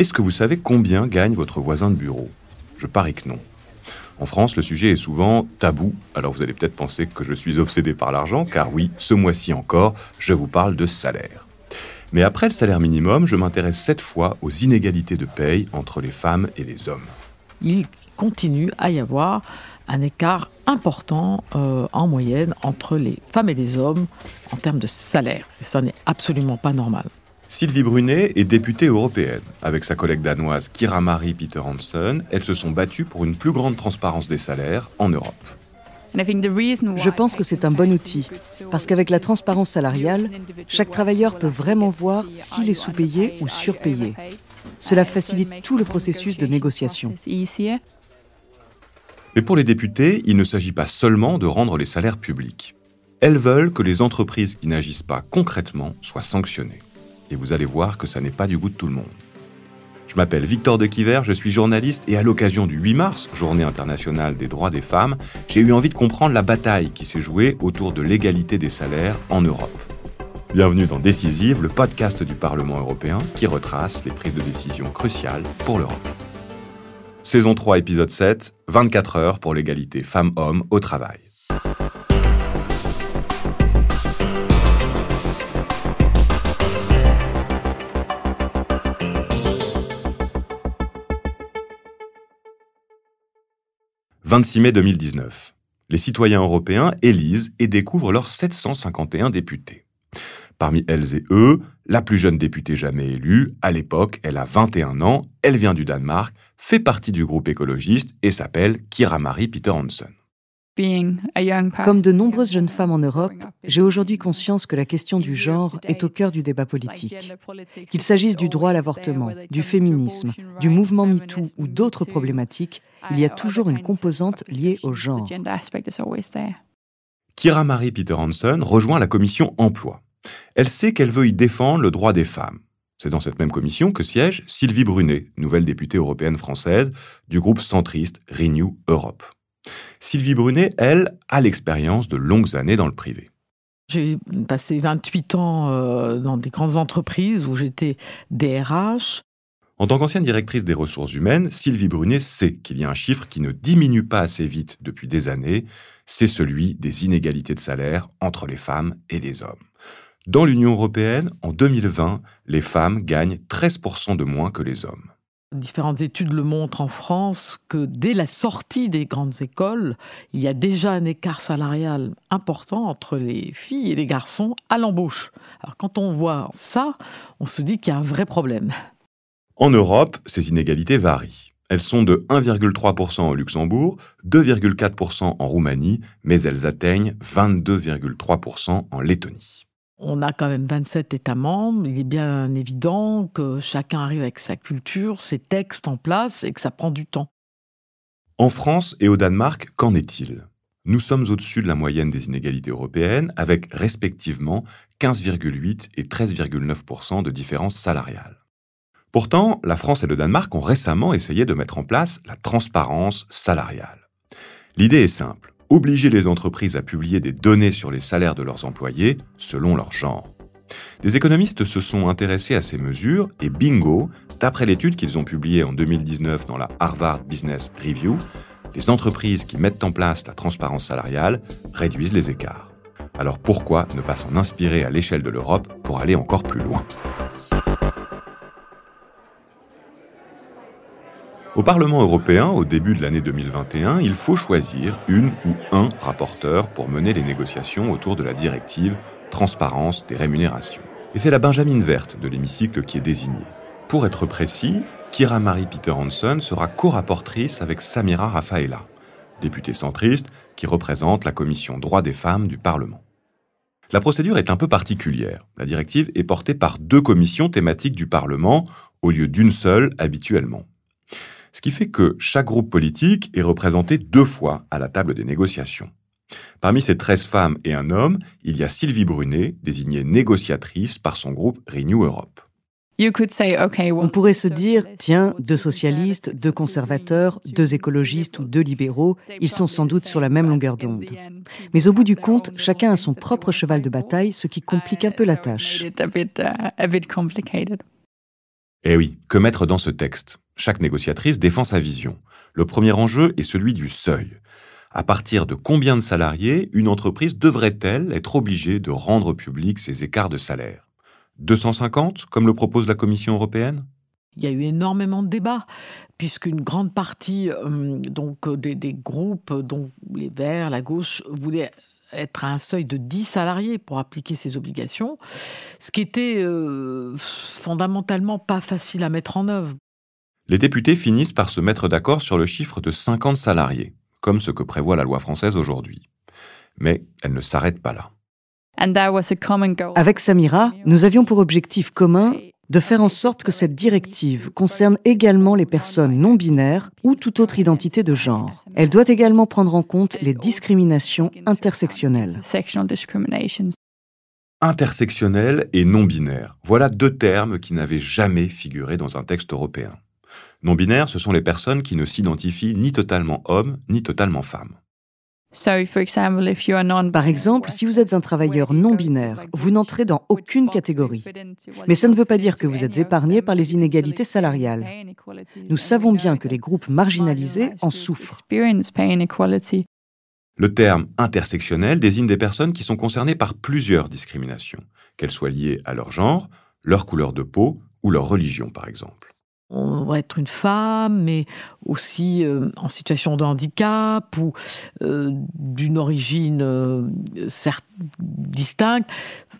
Est-ce que vous savez combien gagne votre voisin de bureau? Je parie que non. En France, le sujet est souvent tabou, alors vous allez peut-être penser que je suis obsédé par l'argent, car oui, ce mois-ci encore, je vous parle de salaire. Mais après le salaire minimum, je m'intéresse cette fois aux inégalités de paye entre les femmes et les hommes. Il continue à y avoir un écart important euh, en moyenne entre les femmes et les hommes en termes de salaire. Et ça n'est absolument pas normal. Sylvie Brunet est députée européenne. Avec sa collègue danoise Kira Marie Peter Hansen, elles se sont battues pour une plus grande transparence des salaires en Europe. Je pense que c'est un bon outil, parce qu'avec la transparence salariale, chaque travailleur peut vraiment voir s'il est sous-payé ou surpayé. Cela facilite tout le processus de négociation. Mais pour les députés, il ne s'agit pas seulement de rendre les salaires publics. Elles veulent que les entreprises qui n'agissent pas concrètement soient sanctionnées. Et vous allez voir que ça n'est pas du goût de tout le monde. Je m'appelle Victor de Quiver, je suis journaliste et à l'occasion du 8 mars, journée internationale des droits des femmes, j'ai eu envie de comprendre la bataille qui s'est jouée autour de l'égalité des salaires en Europe. Bienvenue dans Décisive, le podcast du Parlement européen qui retrace les prises de décision cruciales pour l'Europe. Saison 3, épisode 7, 24 heures pour l'égalité femmes-hommes au travail. « 26 mai 2019. Les citoyens européens élisent et découvrent leurs 751 députés. Parmi elles et eux, la plus jeune députée jamais élue, à l'époque, elle a 21 ans, elle vient du Danemark, fait partie du groupe écologiste et s'appelle Kira Marie Peter Hansen. Comme de nombreuses jeunes femmes en Europe, j'ai aujourd'hui conscience que la question du genre est au cœur du débat politique. Qu'il s'agisse du droit à l'avortement, du féminisme, du mouvement MeToo ou d'autres problématiques, il y a toujours une composante liée au genre. Kira Marie Peter Hansen rejoint la commission emploi. Elle sait qu'elle veut y défendre le droit des femmes. C'est dans cette même commission que siège Sylvie Brunet, nouvelle députée européenne française du groupe centriste Renew Europe. Sylvie Brunet, elle, a l'expérience de longues années dans le privé. J'ai passé 28 ans euh, dans des grandes entreprises où j'étais DRH. En tant qu'ancienne directrice des ressources humaines, Sylvie Brunet sait qu'il y a un chiffre qui ne diminue pas assez vite depuis des années, c'est celui des inégalités de salaire entre les femmes et les hommes. Dans l'Union européenne, en 2020, les femmes gagnent 13% de moins que les hommes. Différentes études le montrent en France que dès la sortie des grandes écoles, il y a déjà un écart salarial important entre les filles et les garçons à l'embauche. Alors quand on voit ça, on se dit qu'il y a un vrai problème. En Europe, ces inégalités varient. Elles sont de 1,3% au Luxembourg, 2,4% en Roumanie, mais elles atteignent 22,3% en Lettonie. On a quand même 27 États membres. Il est bien évident que chacun arrive avec sa culture, ses textes en place et que ça prend du temps. En France et au Danemark, qu'en est-il? Nous sommes au-dessus de la moyenne des inégalités européennes avec respectivement 15,8 et 13,9 de différence salariale. Pourtant, la France et le Danemark ont récemment essayé de mettre en place la transparence salariale. L'idée est simple obliger les entreprises à publier des données sur les salaires de leurs employés selon leur genre. Des économistes se sont intéressés à ces mesures et bingo, d'après l'étude qu'ils ont publiée en 2019 dans la Harvard Business Review, les entreprises qui mettent en place la transparence salariale réduisent les écarts. Alors pourquoi ne pas s'en inspirer à l'échelle de l'Europe pour aller encore plus loin? Au Parlement européen, au début de l'année 2021, il faut choisir une ou un rapporteur pour mener les négociations autour de la directive Transparence des rémunérations. Et c'est la Benjamin Verte de l'hémicycle qui est désignée. Pour être précis, Kira Marie Peter Hansen sera co-rapportrice avec Samira Rafaela, députée centriste qui représente la commission droits des femmes du Parlement. La procédure est un peu particulière. La directive est portée par deux commissions thématiques du Parlement au lieu d'une seule habituellement ce qui fait que chaque groupe politique est représenté deux fois à la table des négociations. Parmi ces 13 femmes et un homme, il y a Sylvie Brunet, désignée négociatrice par son groupe Renew Europe. On pourrait se dire, tiens, deux socialistes, deux conservateurs, deux écologistes ou deux libéraux, ils sont sans doute sur la même longueur d'onde. Mais au bout du compte, chacun a son propre cheval de bataille, ce qui complique un peu la tâche. Eh oui, que mettre dans ce texte? Chaque négociatrice défend sa vision. Le premier enjeu est celui du seuil. À partir de combien de salariés une entreprise devrait-elle être obligée de rendre public ses écarts de salaire? 250, comme le propose la Commission européenne? Il y a eu énormément de débats, puisqu'une grande partie euh, donc, des, groupes, dont les Verts, la gauche, voulaient être à un seuil de 10 salariés pour appliquer ces obligations, ce qui était euh, fondamentalement pas facile à mettre en œuvre. Les députés finissent par se mettre d'accord sur le chiffre de 50 salariés, comme ce que prévoit la loi française aujourd'hui. Mais elle ne s'arrête pas là. Avec Samira, nous avions pour objectif commun de faire en sorte que cette directive concerne également les personnes non binaires ou toute autre identité de genre. Elle doit également prendre en compte les discriminations intersectionnelles. Intersectionnel et non binaire. Voilà deux termes qui n'avaient jamais figuré dans un texte européen. Non binaires, ce sont les personnes qui ne s'identifient ni totalement homme ni totalement femme. Par exemple, si vous êtes un travailleur non binaire, vous n'entrez dans aucune catégorie. Mais ça ne veut pas dire que vous êtes épargné par les inégalités salariales. Nous savons bien que les groupes marginalisés en souffrent. Le terme intersectionnel désigne des personnes qui sont concernées par plusieurs discriminations, qu'elles soient liées à leur genre, leur couleur de peau ou leur religion par exemple on va être une femme, mais aussi euh, en situation de handicap ou euh, d'une origine euh, distincte.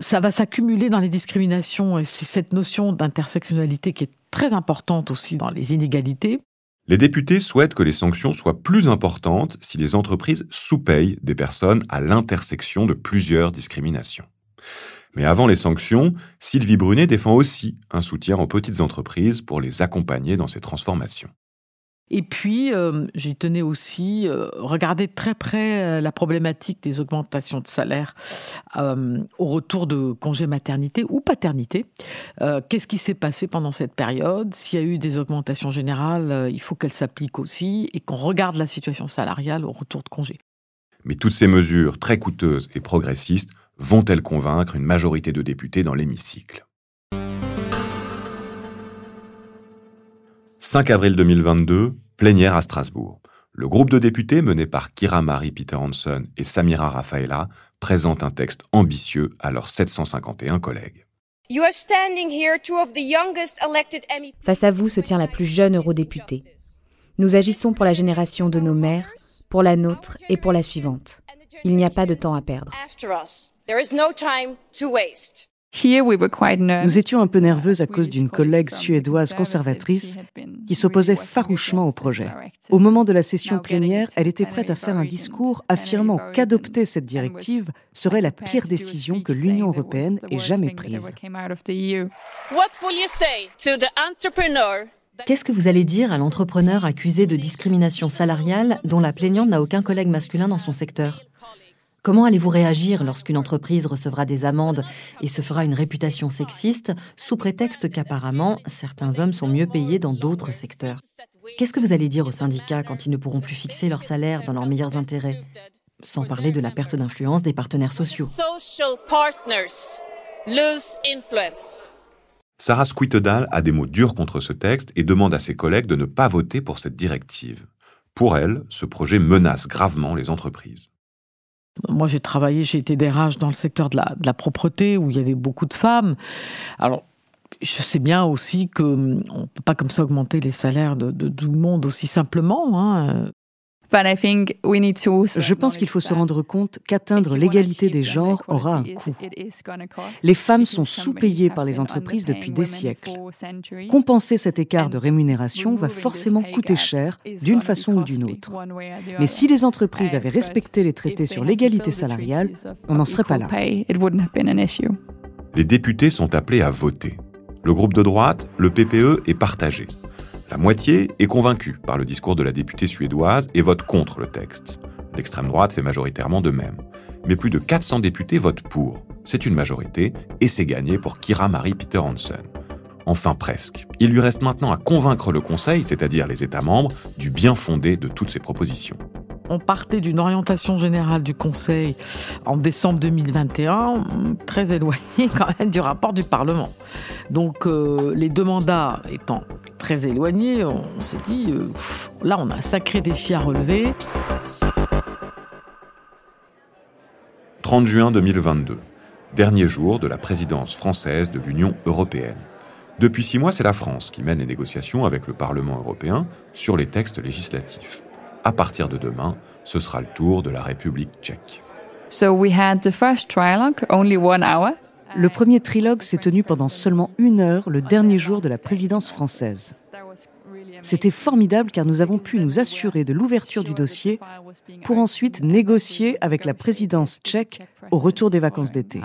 Ça va s'accumuler dans les discriminations et c'est cette notion d'intersectionnalité qui est très importante aussi dans les inégalités. Les députés souhaitent que les sanctions soient plus importantes si les entreprises sous-payent des personnes à l'intersection de plusieurs discriminations. Mais avant les sanctions, Sylvie Brunet défend aussi un soutien aux petites entreprises pour les accompagner dans ces transformations. Et puis, euh, j'y tenais aussi, euh, regarder de très près euh, la problématique des augmentations de salaire au retour de congé maternité ou paternité. Qu'est-ce qui s'est passé pendant cette période? S'il y a eu des augmentations générales, il faut qu'elles s'appliquent aussi et qu'on regarde la situation salariale au retour de congé. Mais toutes ces mesures très coûteuses et progressistes vont-elles convaincre une majorité de députés dans l'hémicycle? 5 avril 2022, plénière à Strasbourg. Le groupe de députés mené par Kira Marie Peter Hansen et Samira Rafaela présente un texte ambitieux à leurs 751 collègues. Face à vous se tient la plus jeune eurodéputée. Nous agissons pour la génération de nos mères, pour la nôtre et pour la suivante. Il n'y a pas de temps à perdre. Nous étions un peu nerveuses à cause d'une collègue suédoise conservatrice qui s'opposait farouchement au projet. Au moment de la session plénière, elle était prête à faire un discours affirmant qu'adopter cette directive serait la pire décision que l'Union européenne ait jamais prise. Qu'est-ce que vous allez dire à l'entrepreneur accusé de discrimination salariale dont la plaignante n'a aucun collègue masculin dans son secteur? Comment allez-vous réagir lorsqu'une entreprise recevra des amendes et se fera une réputation sexiste sous prétexte qu'apparemment certains hommes sont mieux payés dans d'autres secteurs? Qu'est-ce que vous allez dire aux syndicats quand ils ne pourront plus fixer leur salaire dans leurs meilleurs intérêts? Sans parler de la perte d'influence des partenaires sociaux. Sarah Squitedal a des mots durs contre ce texte et demande à ses collègues de ne pas voter pour cette directive. Pour elle, ce projet menace gravement les entreprises. Moi, j'ai travaillé, j'ai été DRH dans le secteur de la, propreté où il y avait beaucoup de femmes. Alors, je sais bien aussi qu'on ne peut pas comme ça augmenter les salaires de, de, tout le monde aussi simplement. Hein. Je pense qu'il faut se rendre compte qu'atteindre l'égalité des genres aura un coût. Les femmes sont sous-payées par les entreprises depuis des siècles. Compenser cet écart de rémunération va forcément coûter cher d'une façon ou d'une autre. Mais si les entreprises avaient respecté les traités sur l'égalité salariale, on n'en serait pas là. Les députés sont appelés à voter. Le groupe de droite, le PPE, est partagé. La moitié est convaincue par le discours de la députée suédoise et vote contre le texte. L'extrême droite fait majoritairement de même. Mais plus de 400 députés votent pour. C'est une majorité et c'est gagné pour Kira Marie Peter Hansen. Enfin presque. Il lui reste maintenant à convaincre le Conseil, c'est-à-dire les États membres, du bien fondé de toutes ces propositions. On partait d'une orientation générale du Conseil en décembre 2021 très éloignée quand même du rapport du Parlement. Donc euh, les deux mandats étant très éloignés, on s'est dit, euh, là on a un sacré défi à relever. 30 juin 2022, dernier jour de la présidence française de l'Union européenne. Depuis six mois, c'est la France qui mène les négociations avec le Parlement européen sur les textes législatifs. À partir de demain, ce sera le tour de la République tchèque. Le premier trilogue s'est tenu pendant seulement une heure le dernier jour de la présidence française. C'était formidable car nous avons pu nous assurer de l'ouverture du dossier pour ensuite négocier avec la présidence tchèque au retour des vacances d'été.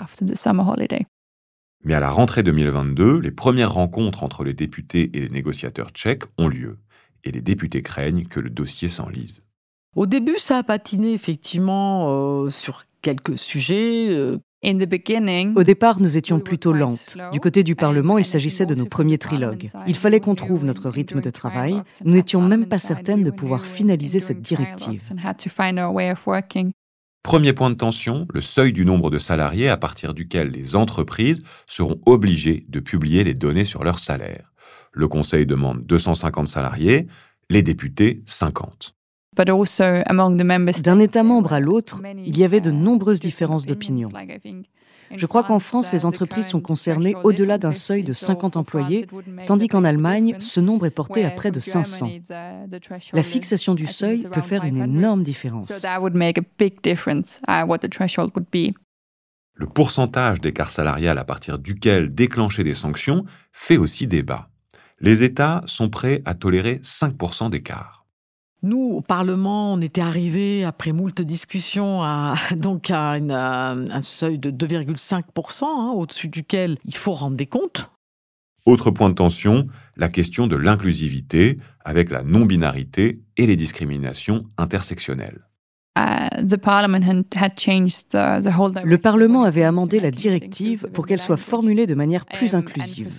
Mais à la rentrée 2022, les premières rencontres entre les députés et les négociateurs tchèques ont lieu, et les députés craignent que le dossier s'enlise. Au début, ça a patiné effectivement euh, sur quelques sujets. Euh. Au départ, nous étions plutôt lentes. Du côté du Parlement, il s'agissait de nos premiers trilogues. Il fallait qu'on trouve notre rythme de travail. Nous n'étions même pas certaines de pouvoir finaliser cette directive. Premier point de tension, le seuil du nombre de salariés à partir duquel les entreprises seront obligées de publier les données sur leur salaire. Le Conseil demande 250 salariés, les députés 50. D'un État membre à l'autre, il y avait de nombreuses différences d'opinion. Je crois qu'en France, les entreprises sont concernées au-delà d'un seuil de 50 employés, tandis qu'en Allemagne, ce nombre est porté à près de 500. La fixation du seuil peut faire une énorme différence. Le pourcentage d'écart salarial à partir duquel déclencher des sanctions fait aussi débat. Les États sont prêts à tolérer 5% d'écart. Nous, au Parlement, on était arrivés, après moult discussions, à, donc à, un seuil de 2,5%, hein, au-dessus duquel il faut rendre des comptes. Autre point de tension, la question de l'inclusivité avec la non-binarité et les discriminations intersectionnelles. Le Parlement avait amendé la directive pour qu'elle soit formulée de manière plus inclusive.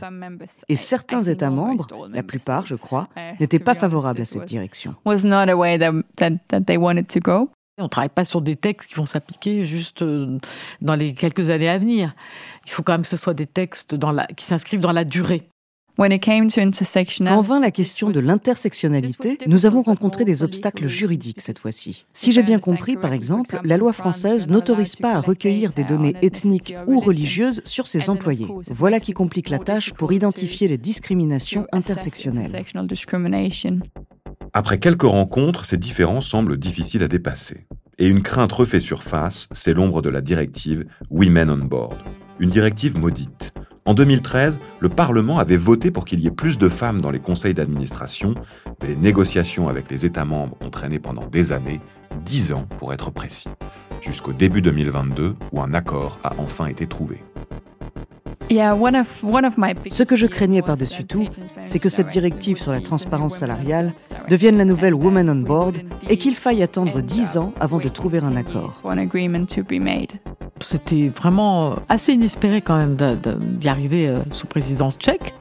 Et certains États membres, la plupart je crois, uh, n'étaient pas favorables à cette direction. On ne travaille pas sur des textes qui vont s'appliquer juste euh, dans les quelques années à venir. Il faut quand même que ce soit des textes qui s'inscrivent dans la durée. Quand vint la question de l'intersectionnalité, nous avons rencontré des obstacles juridiques cette fois-ci. Si j'ai bien compris, par exemple, la loi française n'autorise pas à recueillir des données ethniques ou religieuses sur ses employés. Voilà qui complique la tâche pour identifier les discriminations intersectionnelles. Après quelques rencontres, ces différences semblent difficiles à dépasser. Et une crainte refait surface, c'est l'ombre de la directive Women on Board. Une directive maudite en 2013, le Parlement avait voté pour qu'il y ait plus de femmes dans les conseils d'administration, mais les négociations avec les États membres ont traîné pendant des années, dix ans pour être précis, jusqu'au début 2022 où un accord a enfin été trouvé. Ce que je craignais par-dessus tout, c'est que cette directive sur la transparence salariale devienne la nouvelle Woman on Board et qu'il faille attendre dix ans avant de trouver un accord. C'était vraiment assez inespéré quand même d'y arriver euh, sous présidence tchèque.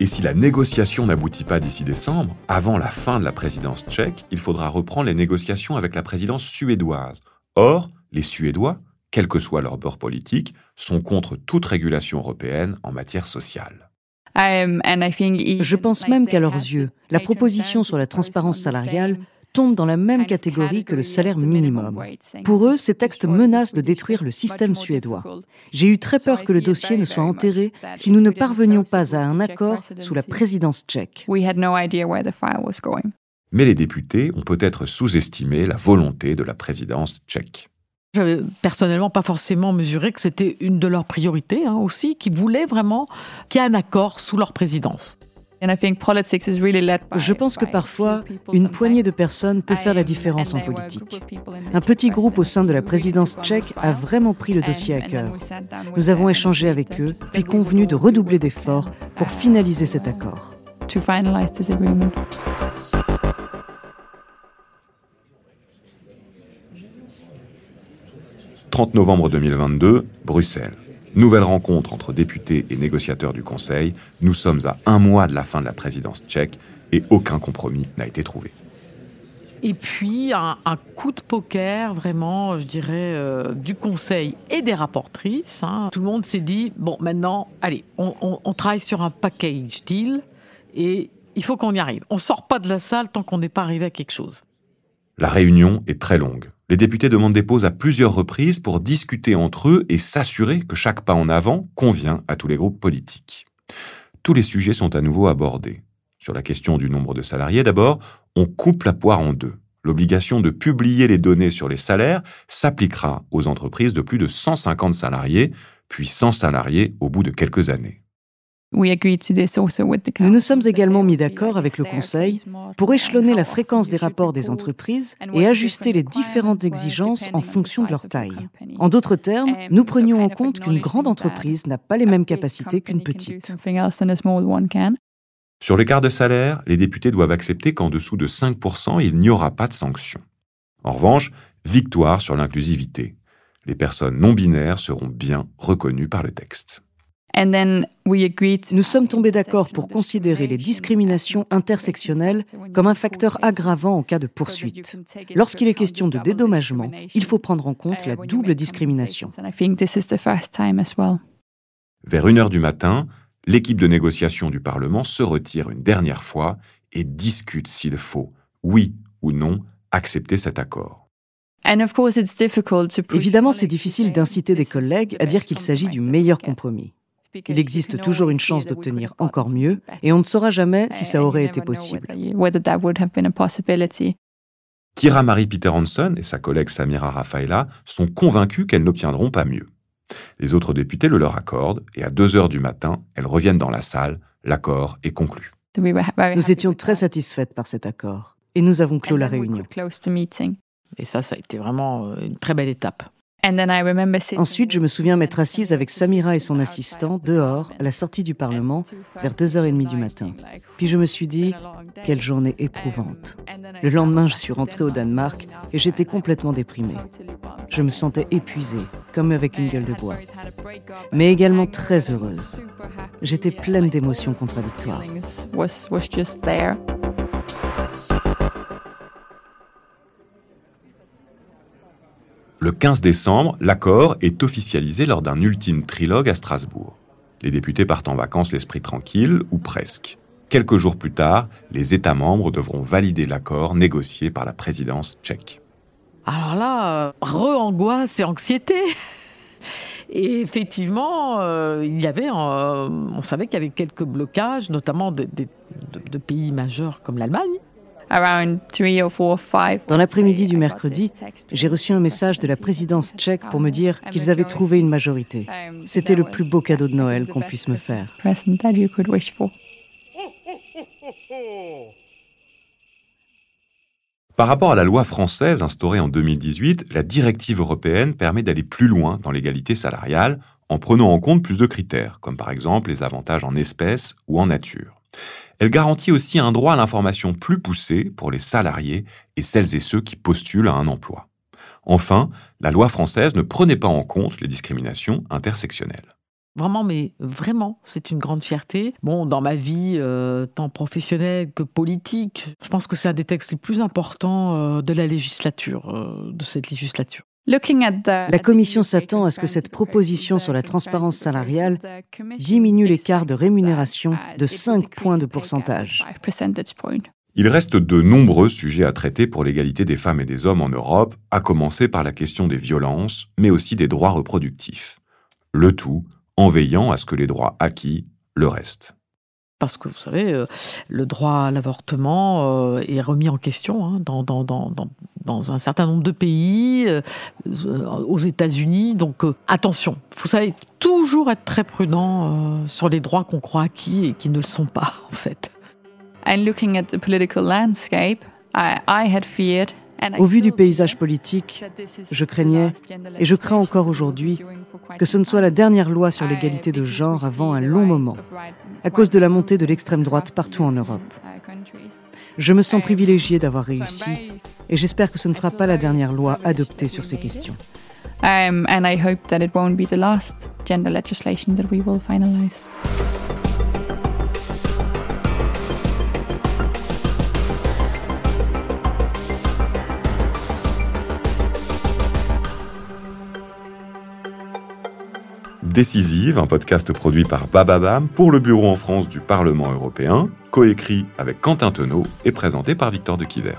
Et si la négociation n'aboutit pas d'ici décembre, avant la fin de la présidence tchèque, il faudra reprendre les négociations avec la présidence suédoise. Or, les Suédois, quel que soit leur bord politique, sont contre toute régulation européenne en matière sociale. Je pense même qu'à leurs yeux, la proposition sur la transparence salariale tombe dans la même catégorie que le salaire minimum. Pour eux, ces textes menacent de détruire le système suédois. J'ai eu très peur que le dossier ne soit enterré si nous ne parvenions pas à un accord sous la présidence tchèque. Mais les députés ont peut-être sous-estimé la volonté de la présidence tchèque. J'avais personnellement pas forcément mesuré que c'était une de leurs priorités hein, aussi, qu'ils voulaient vraiment qu'il y ait un accord sous leur présidence. Je pense que parfois, une poignée de personnes peut faire la différence en politique. Un petit groupe au sein de la présidence tchèque a vraiment pris le dossier à cœur. Nous avons échangé avec eux, puis convenu de redoubler d'efforts pour finaliser cet accord. 30 novembre 2022, Bruxelles. Nouvelle rencontre entre députés et négociateurs du Conseil. Nous sommes à un mois de la fin de la présidence tchèque et aucun compromis n'a été trouvé. Et puis un, coup de poker, vraiment, je dirais, euh, du conseil et des rapportrices. Hein. Tout le monde s'est dit, bon, maintenant, allez, on, travaille sur un package deal et il faut qu'on y arrive. On sort pas de la salle tant qu'on n'est pas arrivé à quelque chose. La réunion est très longue. Les députés demandent des pauses à plusieurs reprises pour discuter entre eux et s'assurer que chaque pas en avant convient à tous les groupes politiques. Tous les sujets sont à nouveau abordés. Sur la question du nombre de salariés d'abord, on coupe la poire en deux. L'obligation de publier les données sur les salaires s'appliquera aux entreprises de plus de 150 salariés, puis 100 salariés au bout de quelques années. Nous nous sommes également mis d'accord avec le Conseil pour échelonner la fréquence des rapports des entreprises et ajuster les différentes exigences en fonction de leur taille. En d'autres termes, nous prenions en compte qu'une grande entreprise n'a pas les mêmes capacités qu'une petite. Sur l'écart de salaire, les députés doivent accepter qu'en dessous de 5%, il n'y aura pas de sanction. En revanche, victoire sur l'inclusivité. Les personnes non binaires seront bien reconnues par le texte. Nous sommes tombés d'accord pour considérer les discriminations intersectionnelles comme un facteur aggravant en cas de poursuite. Lorsqu'il est question de dédommagement, il faut prendre en compte la double discrimination. Vers 1h du matin, l'équipe de négociation du Parlement se retire une dernière fois et discute s'il faut, oui ou non, accepter cet accord. Évidemment, c'est difficile d'inciter des collègues à dire qu'il s'agit du meilleur compromis. Il existe toujours une chance d'obtenir encore mieux, et on ne saura jamais si ça aurait été possible. Kira Marie Peter Hansen et sa collègue Samira Rafaela sont convaincus qu'elles n'obtiendront pas mieux. Les autres députés le leur accordent et à 2 heures du matin, elles reviennent dans la salle. L'accord est conclu. Nous étions très satisfaites par cet accord et nous avons clos la réunion. Et ça, ça a été vraiment euh, une très belle étape. Ensuite, je me souviens m'être assise avec Samira et son assistant dehors, à la sortie du Parlement, vers 2h30 du matin. Puis je me suis dit, quelle journée éprouvante. Le lendemain, je suis rentrée au Danemark et j'étais complètement déprimée. Je me sentais épuisée, comme avec une gueule de bois, mais également très heureuse. J'étais pleine d'émotions contradictoires. Le 15 décembre, l'accord est officialisé lors d'un ultime trilogue à Strasbourg. Les députés partent en vacances l'esprit tranquille, ou presque. Quelques jours plus tard, les États membres devront valider l'accord négocié par la présidence tchèque. Alors là, re-angoisse et anxiété. Et effectivement, euh, il y avait, euh, on savait qu'il y avait quelques blocages, notamment de pays majeurs comme l'Allemagne. Dans l'après-midi du mercredi, j'ai reçu un message de la présidence tchèque pour me dire qu'ils avaient trouvé une majorité. C'était le plus beau cadeau de Noël qu'on puisse me faire. Par rapport à la loi française instaurée en 2018, la directive européenne permet d'aller plus loin dans l'égalité salariale en prenant en compte plus de critères, comme par exemple les avantages en espèces ou en nature. Elle garantit aussi un droit à l'information plus poussé pour les salariés et celles et ceux qui postulent à un emploi. Enfin, la loi française ne prenait pas en compte les discriminations intersectionnelles. Vraiment, mais vraiment, c'est une grande fierté. Bon, dans ma vie, euh, tant professionnelle que politique, je pense que c'est un des textes les plus importants euh, de la législature, euh, de cette législature. La Commission s'attend à ce que cette proposition sur la transparence salariale diminue l'écart de rémunération de 5 points de pourcentage. Il reste de nombreux sujets à traiter pour l'égalité des femmes et des hommes en Europe, à commencer par la question des violences, mais aussi des droits reproductifs. Le tout en veillant à ce que les droits acquis le restent parce que vous savez, euh, le droit à l'avortement euh, est remis en question hein, dans, dans, dans, dans, un certain nombre de pays, euh, aux États-Unis. Donc attention, vous savez, toujours être très prudent sur les droits qu'on croit acquis et qui ne le sont pas, en fait. And looking at the political landscape, I, I had feared au vu du paysage politique, je craignais, et je crains encore aujourd'hui, que ce ne soit la dernière loi sur l'égalité de genre avant un long moment, à cause de la montée de l'extrême droite partout en Europe. Je me sens privilégié d'avoir réussi, et j'espère que ce ne sera pas la dernière loi adoptée sur ces questions. Um, and I hope that it won't be the last gender legislation that we will finalize. Décisive, un podcast produit par Bababam pour le bureau en France du Parlement européen, coécrit avec Quentin Tenot et présenté par Victor de Quiver.